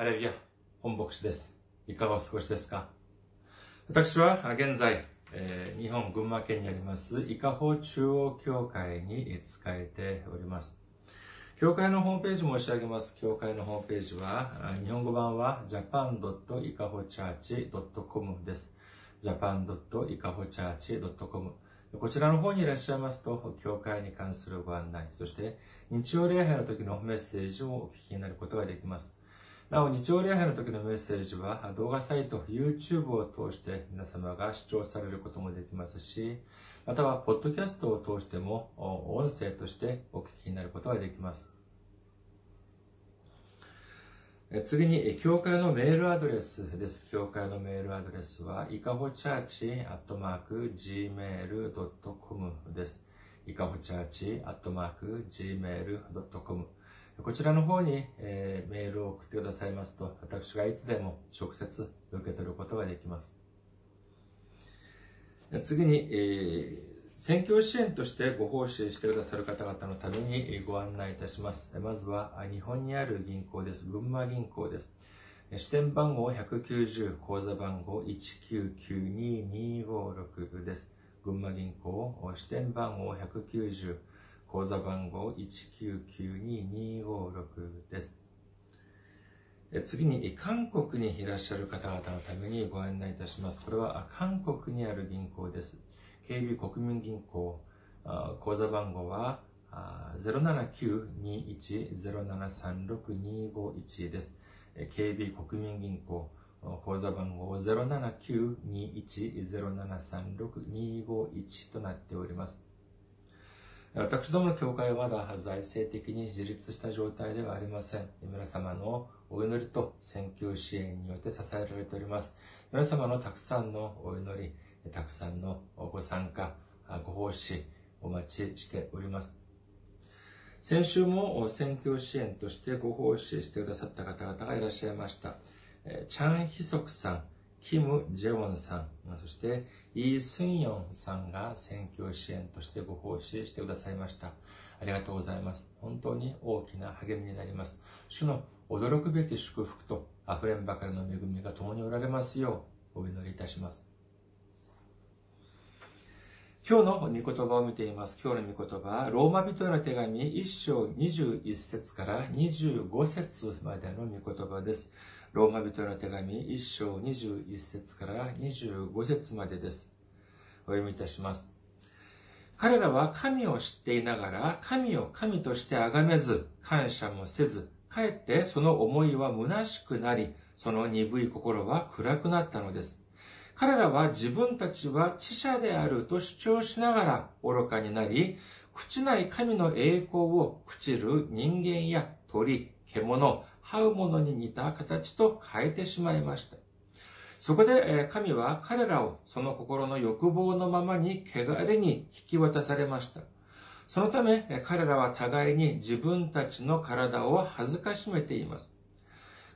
ハレルヤ、本牧師です。いかがお過ごしですか？私は現在、えー日本群馬県にあります、伊香保中央教会に使えております。教会のホームページ申し上げます。教会のホームページは、日本語版は japan.ikahochurch.com です。japan.ikahochurch.com こちらの方にいらっしゃいますと、教会に関するご案内、そして日曜礼拝の時のメッセージをお聞きになることができます。なお、日曜礼拝の時のメッセージは動画サイト、YouTube を通して皆様が視聴されることもできますし、または、ポッドキャストを通しても音声としてお聞きになることができます。次に、教会のメールアドレスです。教会のメールアドレスは、いかほチャーチアットマーク gmail.com です。いかほチャーチアットマーク gmail.com こちらの方に、えーメールを送ってくださいますと、私がいつでも直接受け取ることができます。次に、えー選挙支援としてご奉仕してくださる方々のためにご案内いたします。まずは、日本にある銀行です。群馬銀行です。支店番号190、口座番号1992256です。群馬銀行、支店番号190、口座番号1992256です。次に、韓国にいらっしゃる方々のためにご案内いたします。これは韓国にある銀行です。KB 国民銀行、口座番号は079-21-0736-251です。え KB 国民銀行、口座番号079-21-0736-251となっております。私どもの教会はまだ財政的に自立した状態ではありません。皆様のお祈りと選挙支援によって支えられております。皆様のたくさんのお祈り、たくさんのご参加、ご奉仕、お待ちしております。先週も選挙支援としてご奉仕してくださった方々がいらっしゃいました。チャン・ヒソクさん、キム・ジェウォンさん、そしてイー・スンヨンさんが選挙支援としてご奉仕してくださいました。ありがとうございます。本当に大きな励みになります。主の驚くべき祝福と溢れんばかりの恵みが共におられますようお祈りいたします。今日の御言葉を見ています。今日の御言葉は、ローマ人への手紙1章21節から25節までの御言葉です。ローマ人の手紙1章21節から25節までです。お読みいたします。彼らは神を知っていながら、神を神として崇めず、感謝もせず、かえってその思いは虚しくなり、その鈍い心は暗くなったのです。彼らは自分たちは知者であると主張しながら愚かになり、朽ちない神の栄光を朽ちる人間や鳥、獣、這うものに似た形と変えてしまいました。そこで神は彼らをその心の欲望のままに汚れに引き渡されました。そのため彼らは互いに自分たちの体を恥ずかしめています。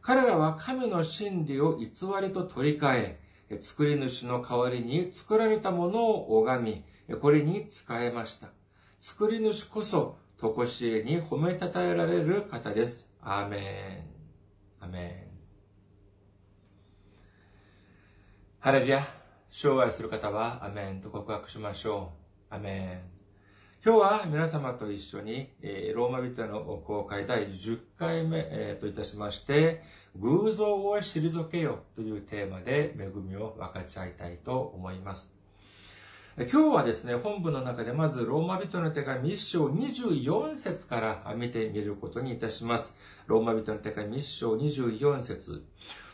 彼らは神の真理を偽りと取り替え、作り主の代わりに作られたものを拝み、これに仕えました。作り主こそ、とこしえに褒めたたえられる方です。アーメン。アメン。ハレルヤ。生愛する方は、アメンと告白しましょう。アメン。今日は皆様と一緒に、えーローマ人への公開第10回目、えーといたしまして、偶像を退けよというテーマで恵みを分かち合いたいと思います。今日はですね、本文の中でまずローマ人の手紙1章24節から見てみることにいたします。ローマ人の手紙1章24節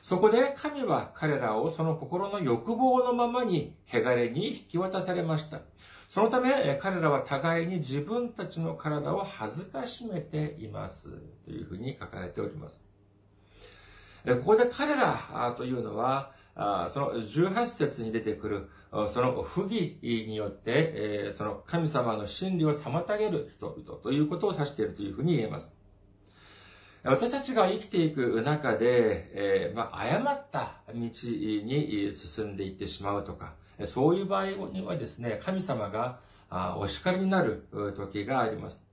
そこで神は彼らをその心の欲望のままに汚れに引き渡されました。そのため、彼らは互いに自分たちの体を恥ずかしめています。というふうに書かれております。ここで彼らというのは、その18節に出てくる、その不義によって、その神様の真理を妨げる人々ということを指しているというふうに言えます。私たちが生きていく中で、えーまあ、誤った道に進んでいってしまうとか、そういう場合にはですね、神様があお叱りになる時があります。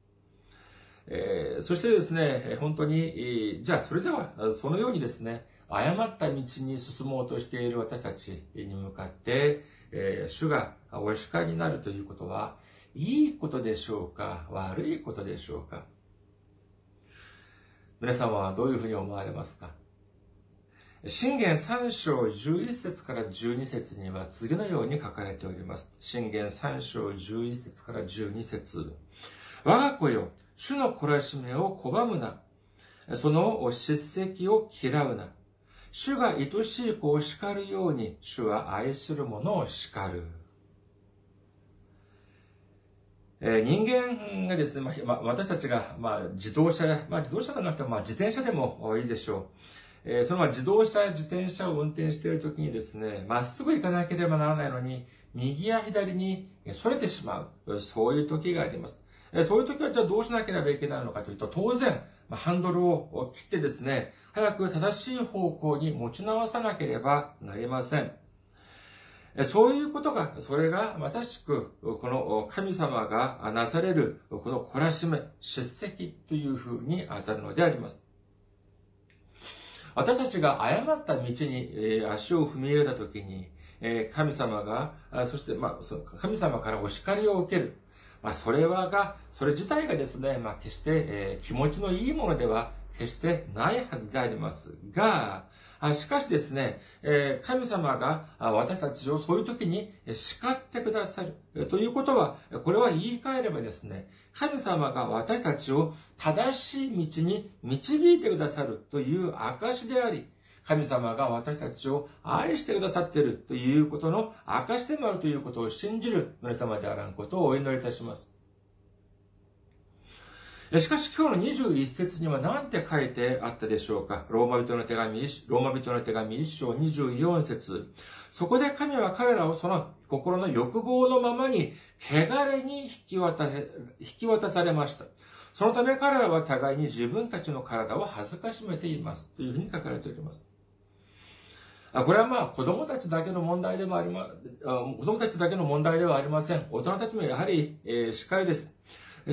えー、そしてですね、本当に、じゃあそれでは、そのようにですね、誤った道に進もうとしている私たちに向かって、えー、主がお叱りになるということは、いいことでしょうか？悪いことでしょうか？皆様はどういうふうに思われますか？信玄3章11節から12節には次のように書かれております。信玄3章11節から12節我が子よ、主の懲らしめを拒むな。その叱責を嫌うな。主が愛しい子を叱るように、主は愛する者を叱る。え、人間がですね、まあ、私たちが、まあ、自動車、まあ、自動車じゃなくて、まあ、自転車でもいいでしょう。えー、その自動車、自転車を運転しているときにですね、まっすぐ行かなければならないのに、右や左に逸れてしまう。そういう時があります。そういう時はじゃあどうしなければいけないのかというと、当然、ハンドルを切ってですね、早く正しい方向に持ち直さなければなりません。そういうことが、それがまさしく、この神様がなされる、この懲らしめ、叱責というふうに当たるのであります。私たちが誤った道に足を踏み入れたときに、神様が、そして、まあ、神様からお叱りを受ける。まあ、それはが、それ自体がですね、まあ、決して、えー、気持ちのいいものでは決してないはずでありますが、しかしですね、え神様が私たちをそういう時に叱ってくださる。ということは、これは言い換えればですね、神様が私たちを正しい道に導いてくださるという証であり、神様が私たちを愛してくださっているということの証でもあるということを信じる皆様であらんことをお祈りいたします。しかし今日の21節には何て書いてあったでしょうか？ローマ人の手紙、ローマ人の手紙1章24節そこで神は彼らをその心の欲望のままに汚れに引き渡引き渡されました。そのため彼らは互いに自分たちの体を恥ずかしめています。というふうに書かれております。これはまあ子供たちだけの問題でもありま、子供たちだけの問題ではありません。大人たちもやはり、えー、しっかりです。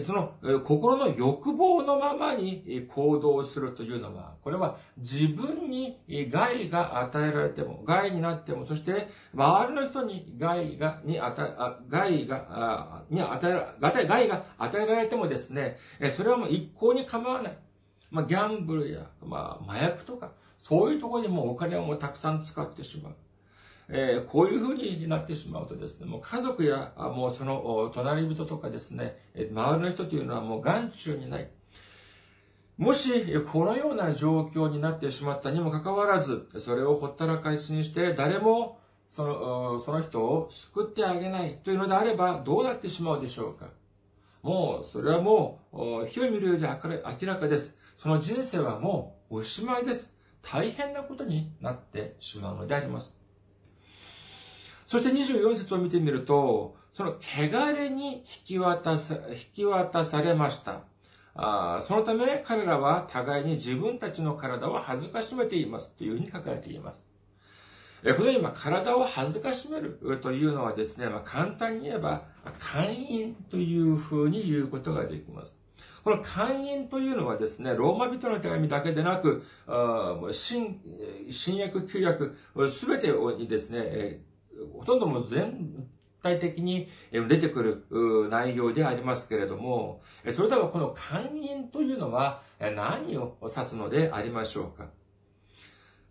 その心の欲望のままに行動するというのは、これは自分に害が与えられても、害になっても、そして周りの人に害が、に与え、害が、に与えら、害が与えられてもですね、それはもう一向に構わない。まあ、ギャンブルや、まあ、麻薬とか、そういうところにもお金をもうたくさん使ってしまう。えー、こういうふうになってしまうとですね、もう家族や、もうその隣人とかですね、周りの人というのはもう眼中にない。もし、このような状況になってしまったにもかかわらず、それをほったらかしにして、誰もその、その人を救ってあげないというのであれば、どうなってしまうでしょうかもう、それはもう、火を見るより明らかです。その人生はもうおしまいです。大変なことになってしまうのであります。そして24節を見てみると、その汚れに引き渡さ、引き渡されました。あそのため彼らは互いに自分たちの体を恥ずかしめていますというふうに書かれています。このように体を恥ずかしめるというのはですね、まあ、簡単に言えば、会員というふうに言うことができます。この会員というのはですね、ローマ人の手紙だけでなく、新、新約、旧約、すべてにですね、ほとんども全体的に出てくる内容でありますけれども、それではこの会員というのは何を指すのでありましょうか？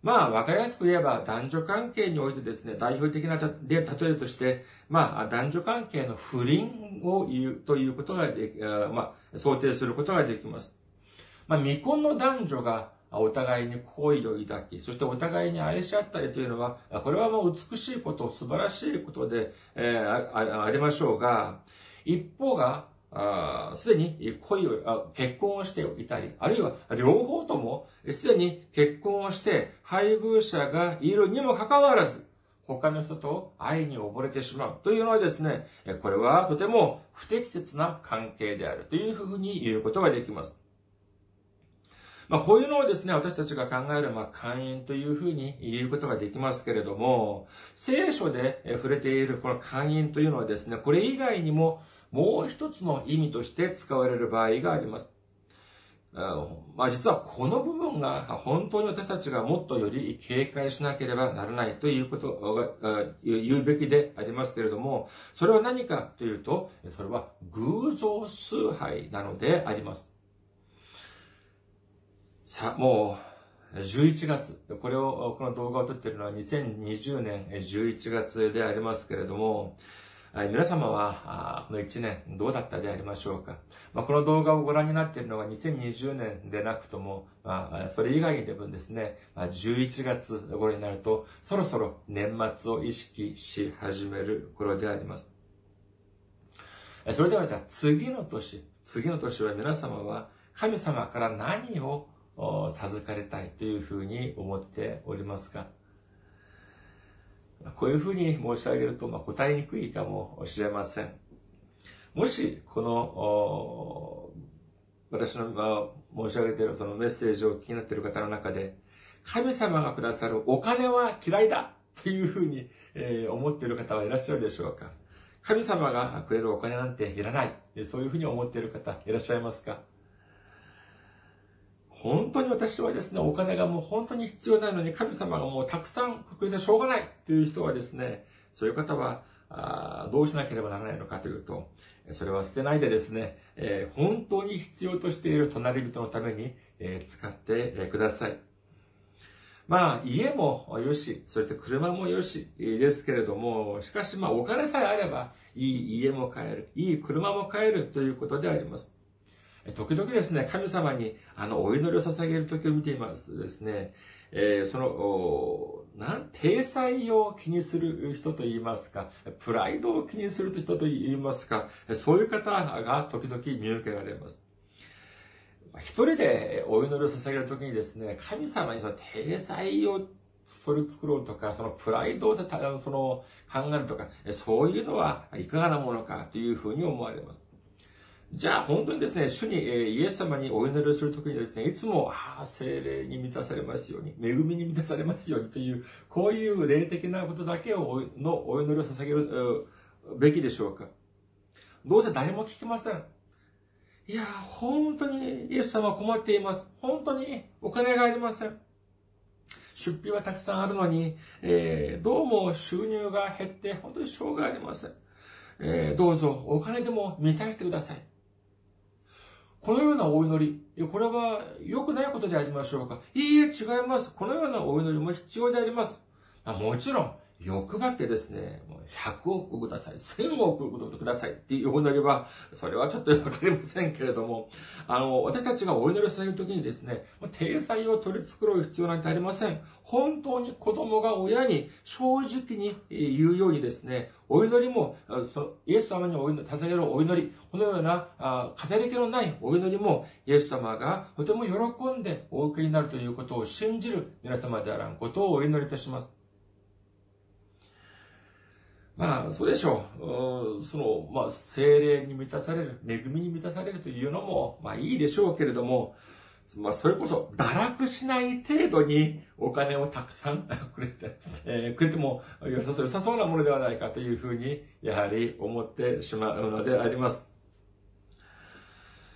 まあ、わかりやすく言えば、男女関係においてですね、代表的な例えとして、まあ、男女関係の不倫を言うということができ、まあ、想定することができます。まあ、未婚の男女がお互いに好意を抱き、そしてお互いに愛し合ったりというのは、これはもう美しいこと、素晴らしいことで、えー、ありましょうが、一方が、すでに恋を、結婚をしていたり、あるいは両方ともすでに結婚をして配偶者がいるにもかかわらず、他の人と愛に溺れてしまうというのはですね、これはとても不適切な関係であるというふうに言うことができます。まあ、こういうのをですね、私たちが考える、まあ、会員というふうに言うことができますけれども、聖書で触れているこの会員というのはですね、これ以外にももう一つの意味として使われる場合があります。まあ実はこの部分が本当に私たちがもっとより警戒しなければならないということが言うべきでありますけれども、それは何かというと、それは偶像崇拝なのであります。さあ、もう11月、これを、この動画を撮っているのは2020年11月でありますけれども、皆様は、この1年どうだったでありましょうか。まあ、この動画をご覧になっているのが2020年でなくとも、まあ、それ以外でもですね、11月頃になると、そろそろ年末を意識し始める頃であります。それではじゃあ次の年、次の年は皆様は神様から何を授かりたいというふうに思っておりますか？こういうふうに申し上げると、まあ、答えにくいかもしれません。もし、この、私の、まあ、申し上げているそのメッセージを気になっている方の中で、神様がくださるお金は嫌いだというふうに、えー、思っている方はいらっしゃるでしょうか神様がくれるお金なんていらない。そういうふうに思っている方いらっしゃいますか？本当に私はですね、お金がもう本当に必要ないのに神様がもうたくさんくれてしょうがないという人はですね、そういう方は、あどうしなければならないのかというと、それは捨てないでですね、えー、本当に必要としている隣人のために、えー、使ってください。まあ、家もよし、それと車もよしですけれども、しかしまあ、お金さえあれば、いい家も買える、いい車も買えるということであります。時々ですね、神様に、あの、お祈りを捧げる時を見ていますとですね、えー、その、なん、体裁を気にする人と言いますか、プライドを気にする人と言いますか、そういう方が時々見受けられます。一人でお祈りを捧げるときにですね、神様にその体裁を取り作ろうとか、そのプライドをその考えるとか、そういうのはいかがなものかというふうに思われます。じゃあ本当にですね、主に、えイエス様にお祈りをするときにですね、いつも、ああ、精霊に満たされますように、恵みに満たされますようにという、こういう霊的なことだけをのお祈りを捧げるべきでしょうか。どうせ誰も聞きません。いや、本当にイエス様は困っています。本当にお金がありません。出費はたくさんあるのに、えー、どうも収入が減って、本当にしょうがありません。えー、どうぞお金でも満たしてください。このようなお祈り、これは良くないことでありましょうかいいえ、違います。このようなお祈りも必要であります。もちろん、欲張ってですね、もう100億ください、1000億くださいっていうお祈りは、それはちょっとわかりませんけれども、あの、私たちがお祈りされるときにですね、体裁を取り繕う必要なんてありません。本当に子供が親に正直に言うようにですね、お祈りも、イエス様にお祈り、捧げるお祈り、このような、あ飾り気のないお祈りも、イエス様がとても喜んでお受けになるということを信じる皆様であらんことをお祈りいたします。まあ、そうでしょう。その、まあ、精霊に満たされる、恵みに満たされるというのも、まあいいでしょうけれども、まあ、それこそ、堕落しない程度にお金をたくさん くれて、えー、くれても良さそうなものではないかというふうに、やはり思ってしまうのであります。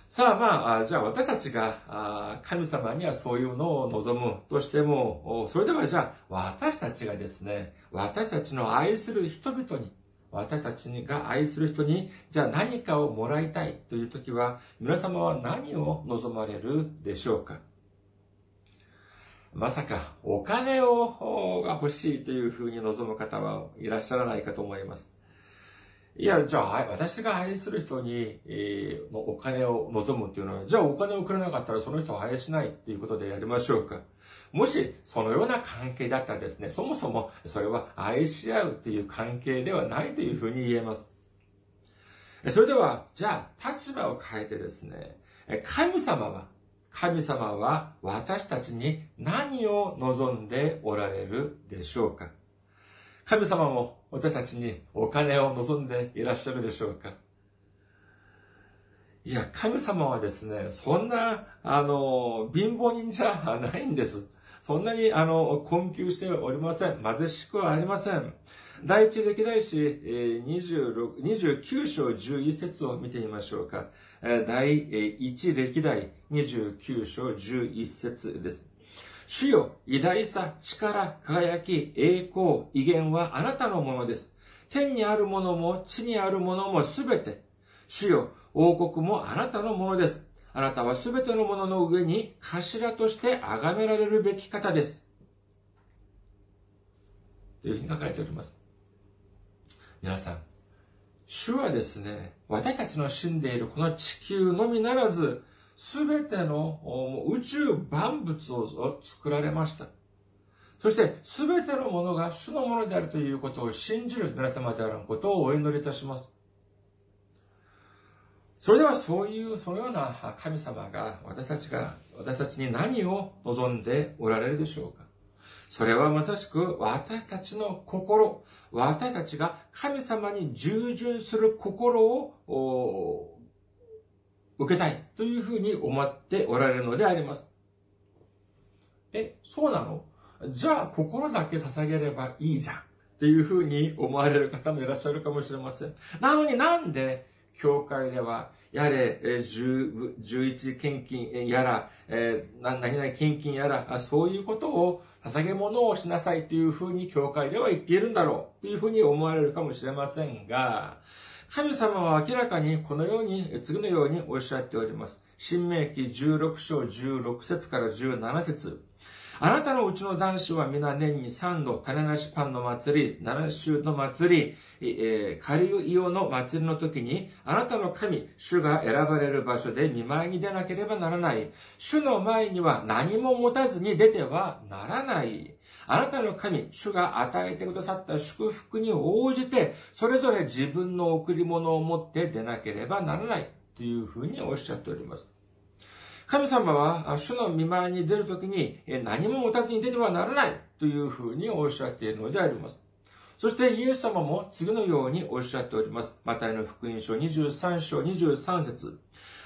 さあまあ、じゃあ私たちが神様にはそういうのを望むとしても、それではじゃあ私たちがですね、私たちの愛する人々に、私たちが愛する人に、じゃあ何かをもらいたいという時は、皆様は何を望まれるでしょうか？まさかお金をが欲しいというふうに望む方はいらっしゃらないかと思います。いや、じゃあ、私が愛する人に、えー、お金を望むっていうのは、じゃあお金をくれなかったらその人は愛しないっていうことでやりましょうか。もし、そのような関係だったらですね、そもそもそれは愛し合うっていう関係ではないというふうに言えます。それでは、じゃあ、立場を変えてですね、神様は、神様は私たちに何を望んでおられるでしょうか神様も私たちにお金を望んでいらっしゃるでしょうかいや、神様はですね、そんな、あの、貧乏人じゃないんです。そんなに、あの、困窮しておりません。貧しくはありません。第一歴代史26 29章11節を見てみましょうか。第一歴代29章11節です。主よ、偉大さ、力、輝き、栄光、威厳はあなたのものです。天にあるものも地にあるものもすべて。主よ、王国もあなたのものです。あなたはすべてのものの上に頭として崇められるべき方です。というふうに書かれております。皆さん、主はですね、私たちの死んでいるこの地球のみならず、すべての宇宙万物を作られました。そして、すべてのものが主のものであるということを信じる皆様であることをお祈りいたします。それではそういう、そのような神様が私たちが、私たちに何を望んでおられるでしょうかそれはまさしく私たちの心、私たちが神様に従順する心を受けたいというふうに思っておられるのであります。え、そうなの？じゃあ心だけ捧げればいいじゃん。っていうふうに思われる方もいらっしゃるかもしれません。なのになんで、教会では、やれ、十一献金やら、何々献金やら、そういうことを捧げ物をしなさいというふうに教会では言っているんだろうというふうに思われるかもしれませんが、神様は明らかにこのように、次のようにおっしゃっております。新明記16章16節から17節あなたのうちの男子は皆年に3度、種なしパンの祭り、七週の祭り、えー、カリウイオの祭りの時に、あなたの神、主が選ばれる場所で見舞いに出なければならない。主の前には何も持たずに出てはならない。あなたの神、主が与えてくださった祝福に応じて、それぞれ自分の贈り物を持って出なければならない。というふうにおっしゃっております。神様は主の見舞いに出るときに何も持たずに出てはならないというふうにおっしゃっているのであります。そしてイエス様も次のようにおっしゃっております。マタイの福音書23章23節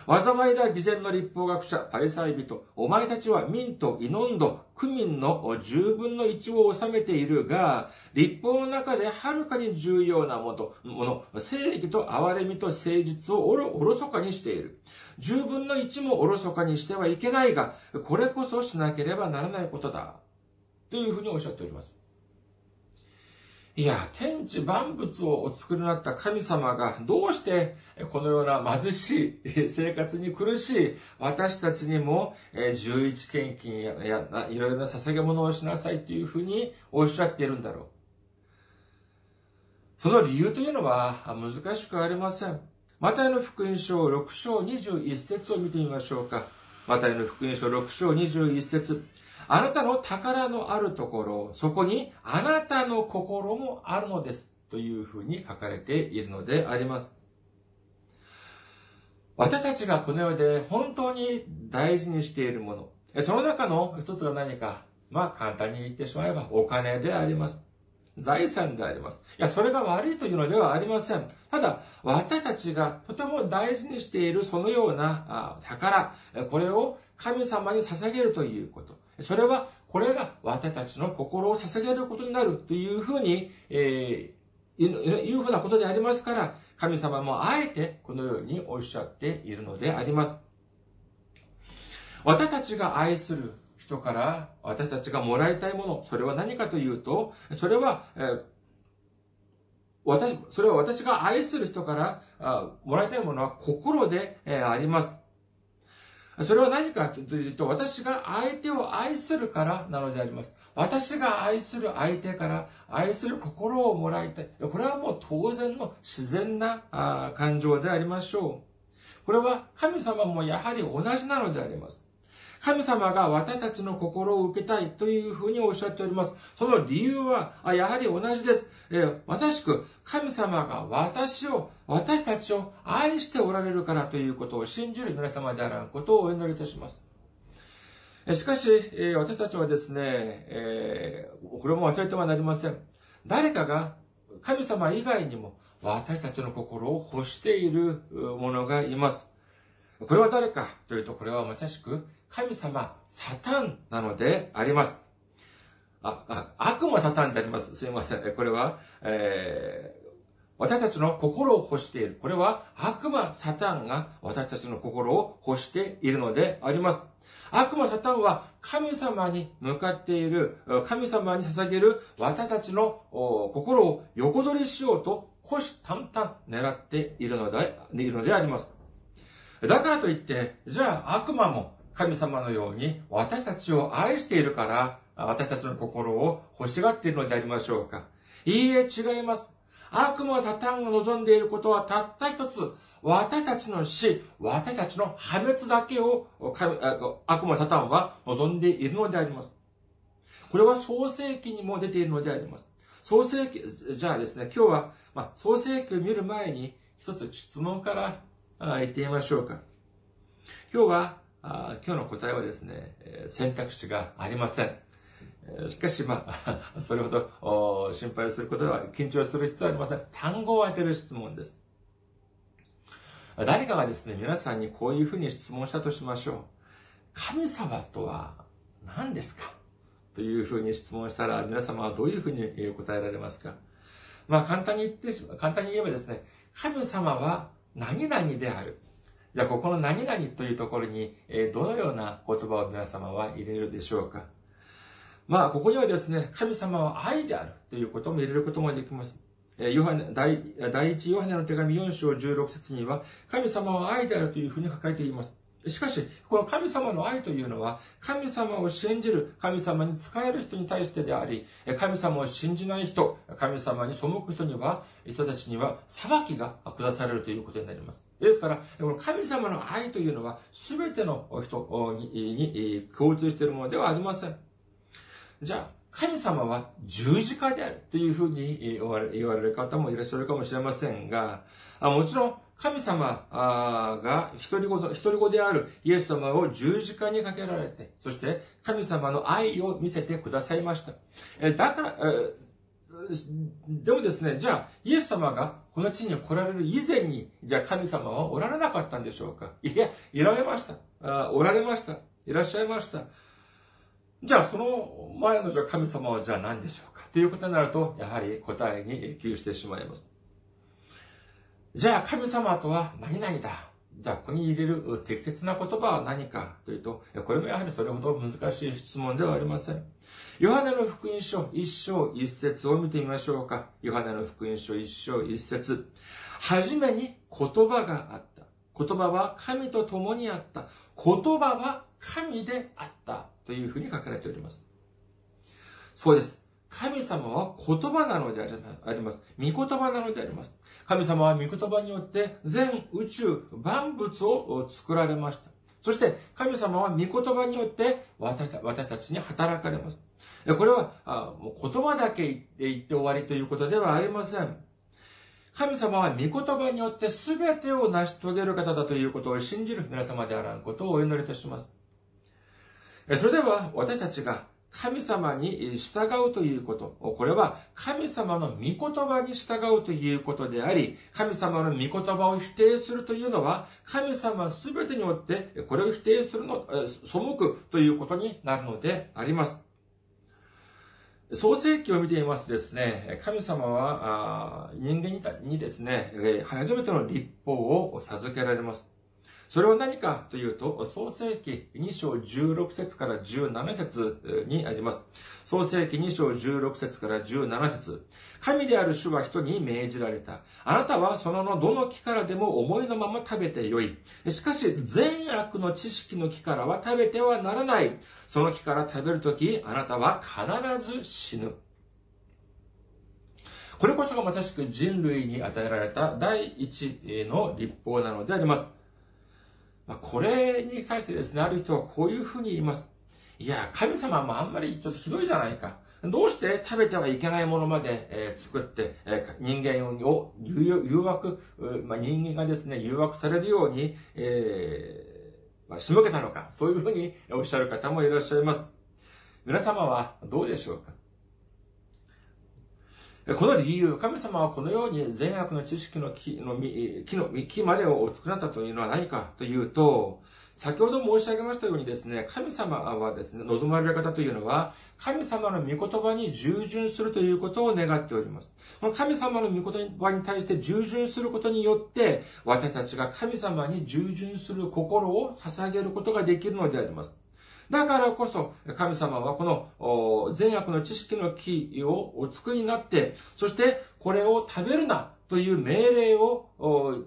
災いだ偽善の立法学者、パリサイ人、お前たちは民とイノンド、区民の十分の一を収めているが、立法の中ではるかに重要なもの、もの正義と憐れみと誠実をおろ、おろそかにしている。十分の一もおろそかにしてはいけないが、これこそしなければならないことだ。というふうにおっしゃっております。いや、天地万物をお作りになった神様がどうしてこのような貧しい生活に苦しい私たちにも十一献金やいろいろな捧げ物をしなさいというふうにおっしゃっているんだろう。その理由というのは難しくありません。マタイの福音書6章21節を見てみましょうか。マタイの福音書6章21節あなたの宝のあるところ、そこにあなたの心もあるのです。というふうに書かれているのであります。私たちがこの世で本当に大事にしているもの、その中の一つが何か、まあ簡単に言ってしまえばお金であります。財産であります。いや、それが悪いというのではありません。ただ、私たちがとても大事にしているそのような宝、これを神様に捧げるということ。それは、これが私たちの心を捧げることになるというふうに、えー、いうふうなことでありますから、神様もあえてこのようにおっしゃっているのであります。私たちが愛する人から私たちがもらいたいもの、それは何かというと、それは、えー、私、それは私が愛する人からあもらいたいものは心で、え、あります。それは何かというと、私が相手を愛するからなのであります。私が愛する相手から愛する心をもらいたい。これはもう当然の自然な感情でありましょう。これは神様もやはり同じなのであります。神様が私たちの心を受けたいというふうにおっしゃっております。その理由は、やはり同じです。えまさしく、神様が私を、私たちを愛しておられるからということを信じる皆様であることをお祈りいたします。しかし、私たちはですね、えこれも忘れてはなりません。誰かが神様以外にも私たちの心を欲している者がいます。これは誰かというと、これはまさしく神様、サタンなのであります。あ、あ悪魔サタンであります。すいません。これは、えー、私たちの心を欲している。これは悪魔サタンが私たちの心を欲しているのであります。悪魔サタンは神様に向かっている、神様に捧げる私たちの心を横取りしようと、虎視眈々狙っているので、いるのであります。だからといって、じゃあ悪魔も神様のように私たちを愛しているから、私たちの心を欲しがっているのでありましょうかいいえ、違います。悪魔サタンが望んでいることはたった一つ、私たちの死、私たちの破滅だけを悪魔サタンは望んでいるのであります。これは創世記にも出ているのであります。創世記、じゃあですね、今日は、まあ、創世記を見る前に一つ質問から言ってみましょうか。今日は、今日の答えはですね、選択肢がありません。しかし、まあ、それほど心配することは、緊張する必要はありません。単語を当てる質問です。誰かがですね、皆さんにこういうふうに質問したとしましょう。神様とは何ですか？というふうに質問したら、皆様はどういうふうに答えられますか？まあ、簡単に言ってしま、簡単に言えばですね、神様は何々である。じゃあ、ここの何々というところに、どのような言葉を皆様は入れるでしょうか？まあ、ここにはですね、神様は愛であるということも入れることもできます。ヨハネ第第一ヨハネの手紙4章16節には、神様は愛であるというふうに書かれています。しかし、この神様の愛というのは、神様を信じる、神様に仕える人に対してであり、神様を信じない人、神様に背く人には、人たちには裁きが下されるということになります。ですから、この神様の愛というのは、すべての人に共通しているものではありません。じゃあ、神様は十字架であるというふうに言われる方もいらっしゃるかもしれませんが、もちろん神様が一人子一人子であるイエス様を十字架にかけられて、そして神様の愛を見せてくださいました。だから、でもですね、じゃあ、イエス様がこの地に来られる以前に、じゃあ神様はおられなかったんでしょうか？いや、いられました。おられました。いらっしゃいました。じゃあその前のじゃ神様はじゃあ何でしょうか？ということになると、やはり答えに窮してしまいます。じゃあ神様とは何々だ？じゃあここに入れる適切な言葉は何かというと、これもやはりそれほど難しい質問ではありません。ヨハネの福音書一章一節を見てみましょうか。ヨハネの福音書一章一節。はじめに言葉があった。言葉は神と共にあった。言葉は神であった。というふうに書かれております。そうです。神様は言葉なのであります。御言葉なのであります。神様は御言葉によって全宇宙万物を作られました。そして神様は御言葉によって私たちに働かれます。これは言葉だけ言って言って終わりということではありません。神様は御言葉によって全てを成し遂げる方だということを信じる皆様であらんことをお祈りいたします。それでは私たちが神様に従うということ。これは神様の御言葉に従うということであり、神様の御言葉を否定するというのは、神様すべてによってこれを否定するの、背くということになるのであります。創世記を見ていますとですね、神様は人間にですね、初めての立法を授けられます。それは何かというと、創世記2章16節から17節にあります。創世記2章16節から17節神である主は人に命じられた。あなたはそののどの木からでも思いのまま食べてよい。しかし、善悪の知識の木からは食べてはならない。その木から食べるとき、あなたは必ず死ぬ。これこそがまさしく人類に与えられた第一の立法なのであります。これに対してですね、ある人はこういうふうに言います。いや、神様もあんまりちょっとひどいじゃないか。どうして食べてはいけないものまで、えー、作って、えー、人間を誘惑、まあ、人間がですね、誘惑されるように、えー、まあ、仕向けたのか。そういうふうにおっしゃる方もいらっしゃいます。皆様はどうでしょうか？この理由、神様はこのように善悪の知識の木の木の木までを作られたというのは何かというと、先ほど申し上げましたようにですね、神様はですね、望まれる方というのは、神様の御言葉に従順するということを願っております。この神様の御言葉に対して従順することによって、私たちが神様に従順する心を捧げることができるのであります。だからこそ、神様はこの善悪の知識の木をお作りになって、そしてこれを食べるなという命令を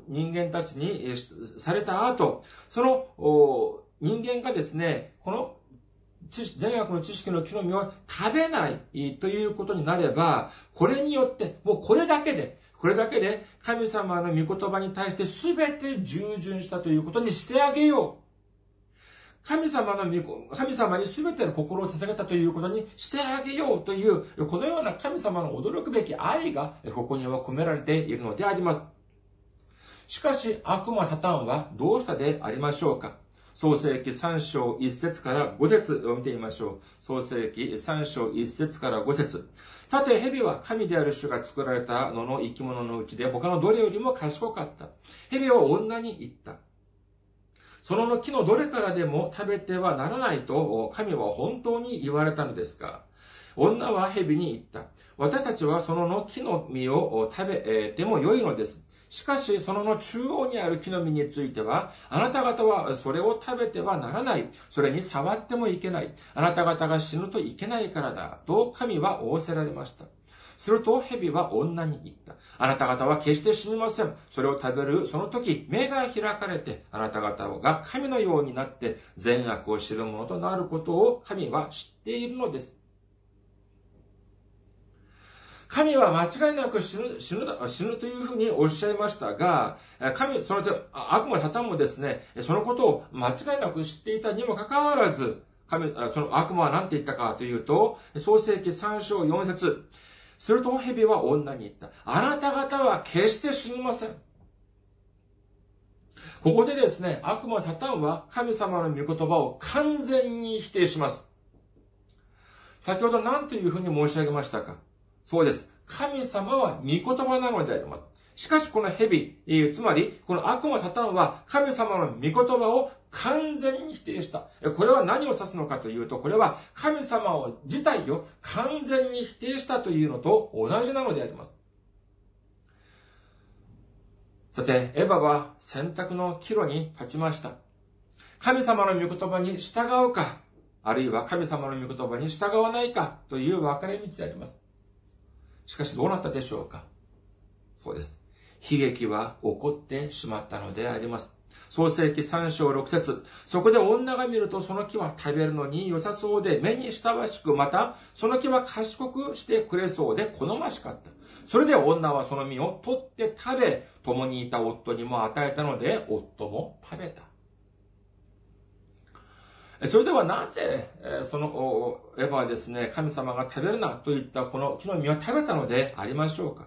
人間たちにされた後、その人間がですね、この善悪の知識の木の実を食べないということになれば、これによって、もうこれだけで、これだけで神様の御言葉に対して全て従順したということにしてあげよう。神様の御神様に全ての心を捧げたということにしてあげようという、このような神様の驚くべき愛が、ここには込められているのであります。しかし、悪魔サタンはどうしたでありましょうか？創世記3章1節から5節を見てみましょう。創世記3章1節から5節さて、蛇は神である主が作られたのの生き物のうちで他のどれよりも賢かった。蛇は女に言った。その木のどれからでも食べてはならないと神は本当に言われたのですか？女は蛇に言った。私たちはその木の実を食べても良いのです。しかし、そのの中央にある木の実については、あなた方はそれを食べてはならない。それに触ってもいけない。あなた方が死ぬといけないからだ。と神は仰せられました。すると蛇は女に言った。あなた方は決して死にません。それを食べるその時、目が開かれて、あなた方が神のようになって善悪を知るものとなることを神は知っているのです。神は間違いなく死ぬ、死ぬ、死ぬというふうにおっしゃいましたが、神、その、悪魔サタンもですね、そのことを間違いなく知っていたにもかかわらず、神、その悪魔は何て言ったかというと、創世記3章4節すると蛇は女に言った。あなた方は決して死にません。ここでですね、悪魔サタンは神様の御言葉を完全に否定します。先ほど何というふうに申し上げましたか？そうです。神様は御言葉なのであります。しかしこの蛇、つまりこの悪魔サタンは神様の御言葉を完全に否定した。これは何を指すのかというと、これは神様を自体を完全に否定したというのと同じなのであります。さて、エヴァは選択の岐路に立ちました。神様の御言葉に従うか、あるいは神様の御言葉に従わないかという分かれ道であります。しかしどうなったでしょうかそうです。悲劇は起こってしまったのであります。創世記3章6節そこで女が見るとその木は食べるのに良さそうで目に親しく、またその木は賢くしてくれそうで好ましかった。それで女はその実を取って食べ、共にいた夫にも与えたので、夫も食べた。それではなぜ、そのエヴァはですね、神様が食べるなといったこの木の実を食べたのでありましょうか？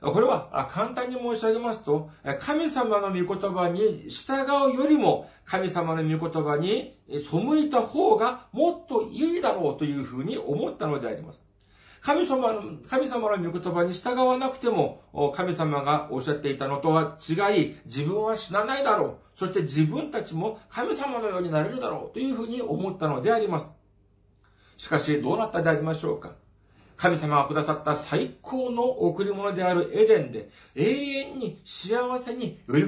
これは簡単に申し上げますと、神様の御言葉に従うよりも、神様の御言葉に背いた方がもっといいだろうというふうに思ったのであります。神様の、神様の御言葉に従わなくても、神様がおっしゃっていたのとは違い、自分は死なないだろう。そして自分たちも神様のようになれるだろうというふうに思ったのであります。しかし、どうなったでありましょうか神様がくださった最高の贈り物であるエデンで永遠に幸せに喜び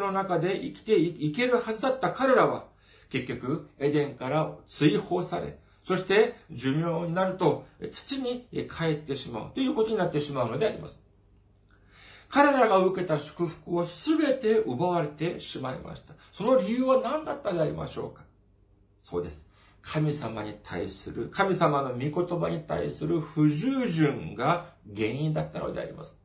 の中で生きていけるはずだった彼らは結局エデンから追放されそして寿命になると土に帰ってしまうということになってしまうのであります。彼らが受けた祝福を全て奪われてしまいました。その理由は何だったでありましょうか？そうです。神様に対する、神様の御言葉に対する不従順が原因だったのであります。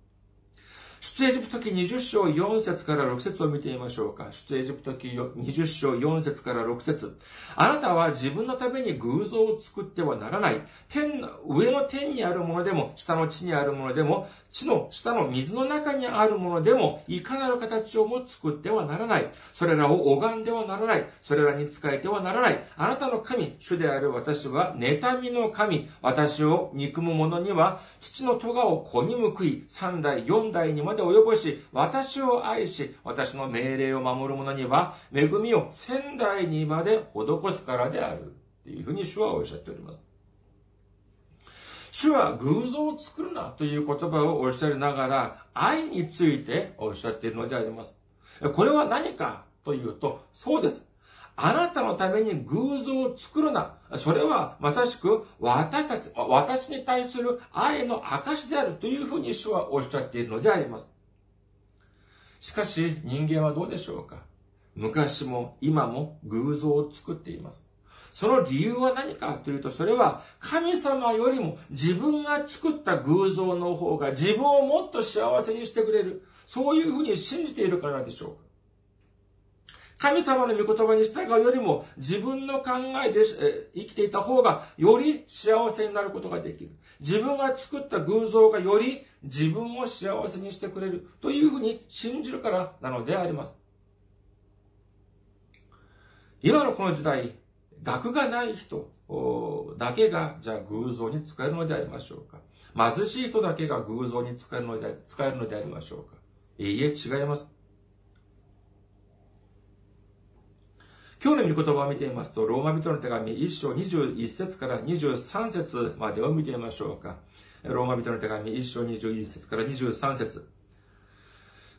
出エジプト記20章4節から6節を見てみましょうか。出エジプト記20章4節から6節あなたは自分のために偶像を作ってはならない。天、上の天にあるものでも、下の地にあるものでも、地の下の水の中にあるものでも、いかなる形をも作ってはならない。それらを拝んではならない。それらに仕えてはならない。あなたの神、主である私は、妬みの神。私を憎む者には、父の咎を子に報い、三代、四代にもまで及ぼし、私を愛し、私の命令を守る者には、恵みを仙台にまで施すからである。っていうふうに主はおっしゃっております。主は偶像を作るなという言葉をおっしゃりながら、愛についておっしゃっているのであります。これは何かというと、そうです。あなたのために偶像を作るな。それはまさしく私たち、私に対する愛の証であるというふうに主はおっしゃっているのであります。しかし人間はどうでしょうか？昔も今も偶像を作っています。その理由は何かというと、それは神様よりも自分が作った偶像の方が自分をもっと幸せにしてくれる。そういうふうに信じているからでしょうか。神様の御言葉に従うよりも自分の考えで生きていた方がより幸せになることができる。自分が作った偶像がより自分を幸せにしてくれるというふうに信じるからなのであります。今のこの時代、学がない人だけが、じゃあ偶像に使えるのでありましょうか貧しい人だけが偶像に使えるので使えるのでありましょうかいいえ、違います。今日の御言葉を見てみますと、ローマ人の手紙1章21節から23節までを見てみましょうか。ローマ人の手紙1章21節から23節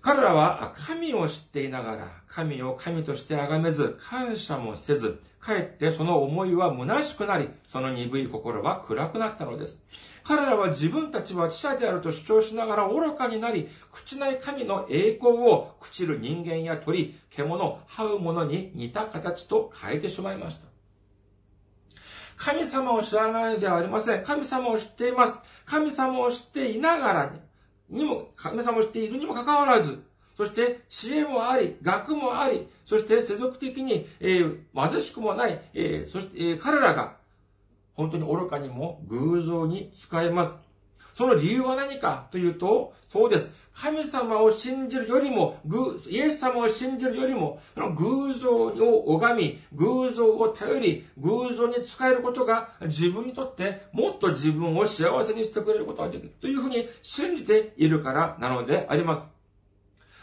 彼らは神を知っていながら、神を神として崇めず、感謝もせず、かえってその思いは虚しくなり、その鈍い心は暗くなったのです。彼らは自分たちは知者であると主張しながら愚かになり、朽ちない神の栄光を朽ちる人間や鳥、獣、這う者に似た形と変えてしまいました。神様を知らないのではありません。神様を知っています。神様を知っていながらに、にも、神様を知っているにもかかわらず、そして知恵もあり、学もあり、そして世俗的に、えー、貧しくもない、えー、そして、えー、彼らが本当に愚かにも偶像に使えます。その理由は何かというと、そうです。神様を信じるよりも、イエス様を信じるよりも、その偶像を拝み、偶像を頼り、偶像に使えることが自分にとってもっと自分を幸せにしてくれることができるというふうに信じているからなのであります。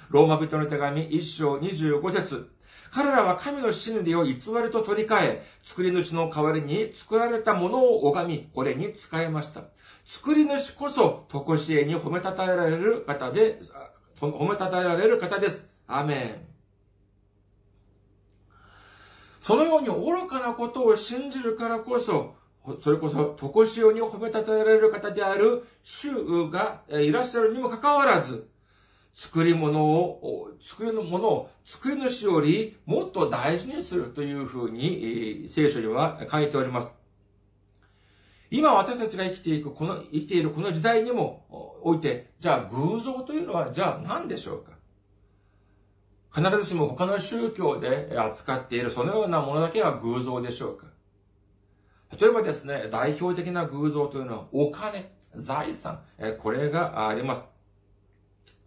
ローマ人の手紙1章25節彼らは神の真理を偽りと取り替え、作り主の代わりに作られたものを拝み、これに使いました。作り主こそ、とこしえに褒めたたえられる方で、褒めたたえられる方です。アメン。そのように愚かなことを信じるからこそ、それこそ、とこしおに褒めたたえられる方である主がいらっしゃるにもかかわらず、作り物を、作り物を作り主よりもっと大事にするというふうに聖書には書いております。今私たちが生きていく、この、生きているこの時代にもおいて、じゃあ偶像というのはじゃあ何でしょうか？必ずしも他の宗教で扱っているそのようなものだけが偶像でしょうか？例えばですね、代表的な偶像というのはお金、財産、これがあります。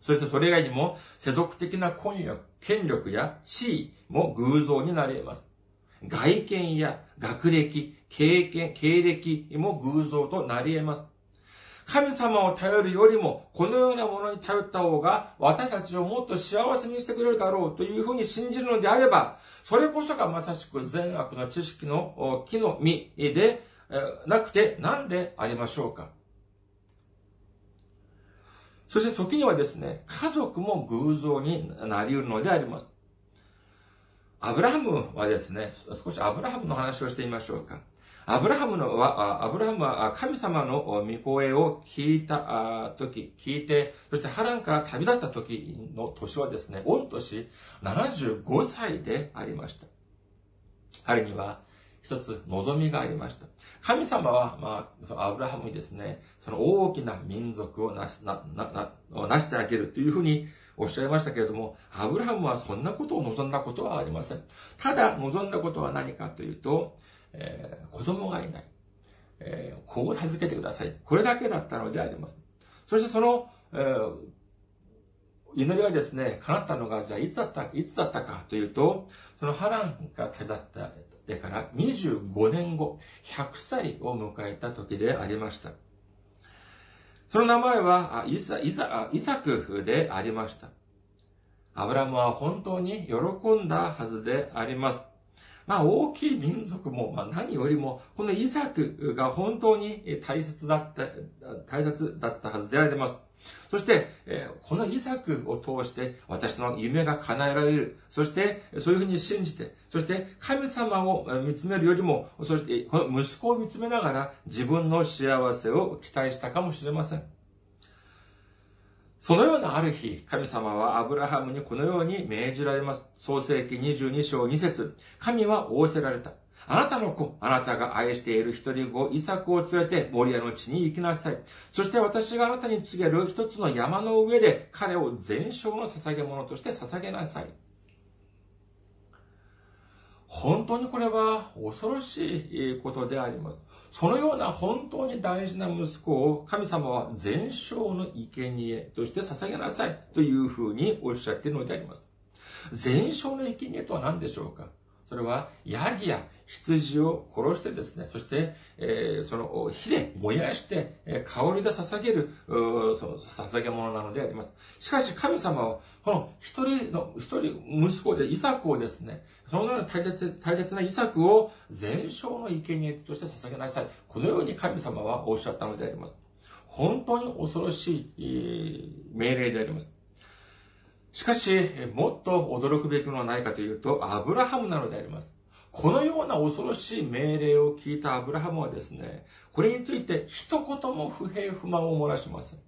そしてそれ以外にも、世俗的な権力、権力や地位も偶像になり得ます。外見や学歴、経験、経歴も偶像となり得ます。神様を頼るよりも、このようなものに頼った方が、私たちをもっと幸せにしてくれるだろうというふうに信じるのであれば、それこそがまさしく善悪の知識の木の実でなくて何でありましょうかそして時にはですね、家族も偶像になり得るのであります。アブラハムはですね、少しアブラハムの話をしてみましょうか。アブラハムのは、アブラハムは神様の御声を聞いた時、聞いて、そして波乱から旅立った時の年はですね、御年75歳でありました。彼には一つ望みがありました。神様は、まあ、アブラハムにですね、その大きな民族をなし、な、な、な、なしてあげるというふうにおっしゃいましたけれども、アブラハムはそんなことを望んだことはありません。ただ、望んだことは何かというと、えー、子供がいない。えー、子を授けてください。これだけだったのであります。そしてその、えー、祈りはですね、叶ったのが、じゃあいつだった、いつだったかというと、その波乱が旅立ったてから25年後、100歳を迎えた時でありました。その名前はイサイサイサクでありました。アブラムは本当に喜んだはずであります。まあ大きい民族も、まあ何よりも、このイサクが本当に大切だった、大切だったはずであります。そして、このイサクを通して私の夢が叶えられる。そして、そういうふうに信じて、そして神様を見つめるよりも、そしてこの息子を見つめながら自分の幸せを期待したかもしれません。そのようなある日、神様はアブラハムにこのように命じられます。創世記22章2節神は仰せられた。あなたの子、あなたが愛している一人子、イサクを連れて、モリアの地に行きなさい。そして私があなたに告げる一つの山の上で、彼を全焼の捧げ物として捧げなさい。本当にこれは恐ろしいことであります。そのような本当に大事な息子を神様は全生の生贄として捧げなさいというふうにおっしゃっているのであります。全生の生贄とは何でしょうか？それは、ヤギや羊を殺してですね、そして、えー、その火で燃やして、え、香りで捧げる、その捧げ物なのであります。しかし神様は、この一人の、一人息子でイサクをですね、そのような大切大切なイサクを全焼の生贄として捧げなさい。このように神様はおっしゃったのであります。本当に恐ろしい命令であります。しかし、もっと驚くべきものはないかというと、アブラハムなのであります。このような恐ろしい命令を聞いたアブラハムはですね、これについて一言も不平不満を漏らしません。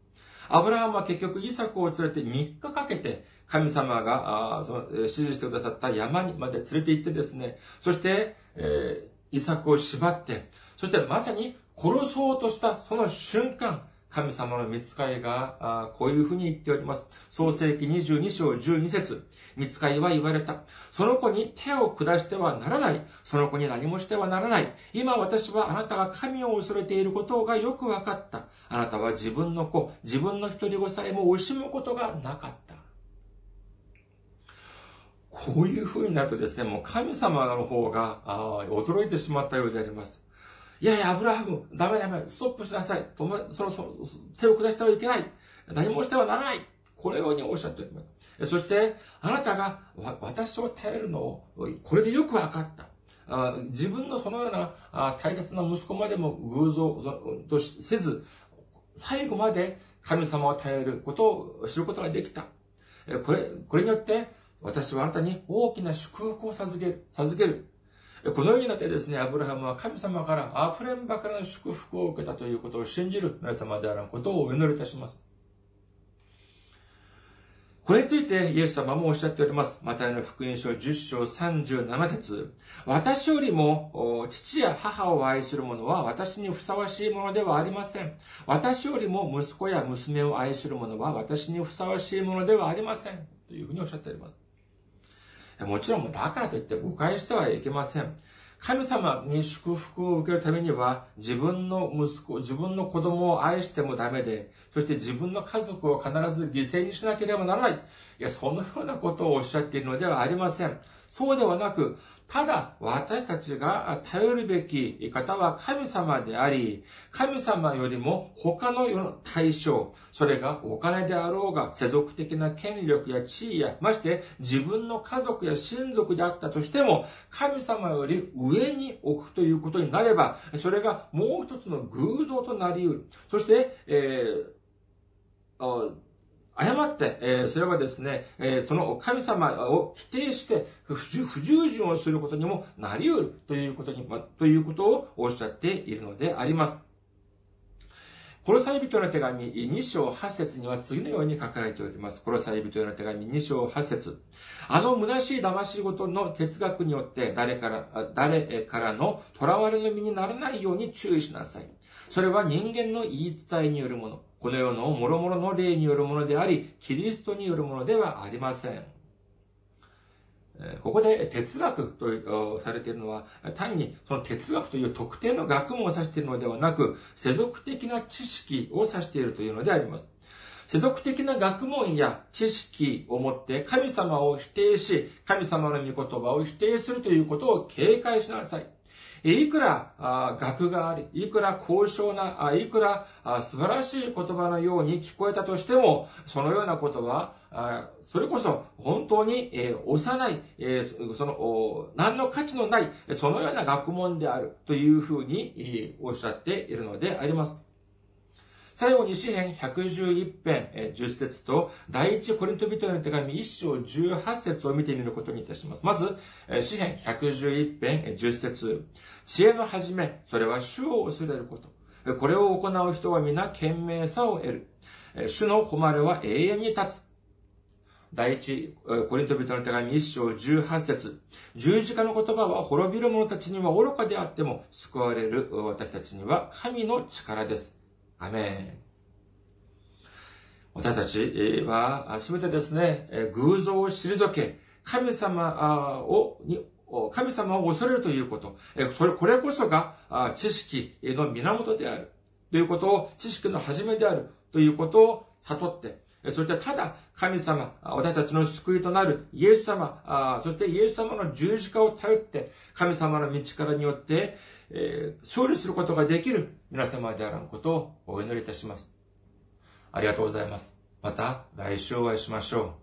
アブラハムは結局イサクを連れて3日かけて神様が指示してくださった山にまで連れて行ってですね、そして、えー、イサクを縛って、そしてまさに殺そうとしたその瞬間、神様の見つかりが、こういうふうに言っております。創世記22章12節見つかりは言われた。その子に手を下してはならない。その子に何もしてはならない。今私はあなたが神を恐れていることがよくわかった。あなたは自分の子、自分の一人子さえも惜しむことがなかった。こういう風になるとですね、もう神様の方が驚いてしまったようであります。いやいや、アブラハム、ダメダメ、ストップしなさい。その、その、手を下してはいけない。何もしてはならない。このようにおっしゃっております。そして、あなたが私を頼るのを、これでよくわかった。自分のそのような大切な息子までも偶像とせず、最後まで神様を頼ることを知ることができた。これ、これによって、私はあなたに大きな祝福を授ける。授ける。このようになってですね、アブラハムは神様から溢れんばかりの祝福を受けたということを信じる皆様であることをお祈りいたします。これについてイエス様もおっしゃっております。マタイの福音書10章37節私よりも父や母を愛する者は私にふさわしいものではありません。私よりも息子や娘を愛する者は私にふさわしいものではありません。というふうにおっしゃっております。もちろん、だからといって誤解してはいけません。神様に祝福を受けるためには、自分の息子、自分の子供を愛してもダメで、そして自分の家族を必ず犠牲にしなければならない。いや、そのようなことをおっしゃっているのではありません。そうではなく、ただ私たちが頼るべき方は神様であり、神様よりも他の世の対象、それがお金であろうが、世俗的な権力や地位や、まして自分の家族や親族であったとしても、神様より上に置くということになれば、それがもう一つの偶像となり得る。そして、えー誤って、えー、それはですね、えー、その神様を否定して不従順をすることにもなり得るということに、ま、ということをおっしゃっているのであります。コロサイ人の手紙2章8節には次のように書かれております。コロサイ人の手紙2章8節あの虚しい騙し事の哲学によって誰から、誰からの囚われの身にならないように注意しなさい。それは人間の言い伝えによるもの。この世の諸々の霊によるものであり、キリストによるものではありません。ここで哲学とされているのは、単にその哲学という特定の学問を指しているのではなく、世俗的な知識を指しているというのであります。世俗的な学問や知識をもって神様を否定し、神様の御言葉を否定するということを警戒しなさい。いくら学があり、いくら高尚な、いくら素晴らしい言葉のように聞こえたとしても、そのようなことは、それこそ本当に、幼い、その、何の価値のない、そのような学問であるというふうに、おっしゃっているのであります。最後に詩編111編10節と第一コリント人への手紙1章18節を見てみることにいたします。まず、詩編111編10節知恵の始め、それは主を恐れること。これを行う人は皆賢明さを得る。主の誉れは永遠に立つ。第一、コリント人の手紙一章18節十字架の言葉は滅びる者たちには愚かであっても救われる私たちには神の力です。アメン。私たちは、すべてですね、偶像を退け、神様を、に神様を恐れるということ。これこそが知識の源である。ということを、知識の始めである。ということを悟って、そしてただ神様、私たちの救いとなるイエス様、そしてイエス様の十字架を頼って、神様の道からによって、え勝利することができる皆様であることをお祈りいたします。ありがとうございます。また来週お会いしましょう。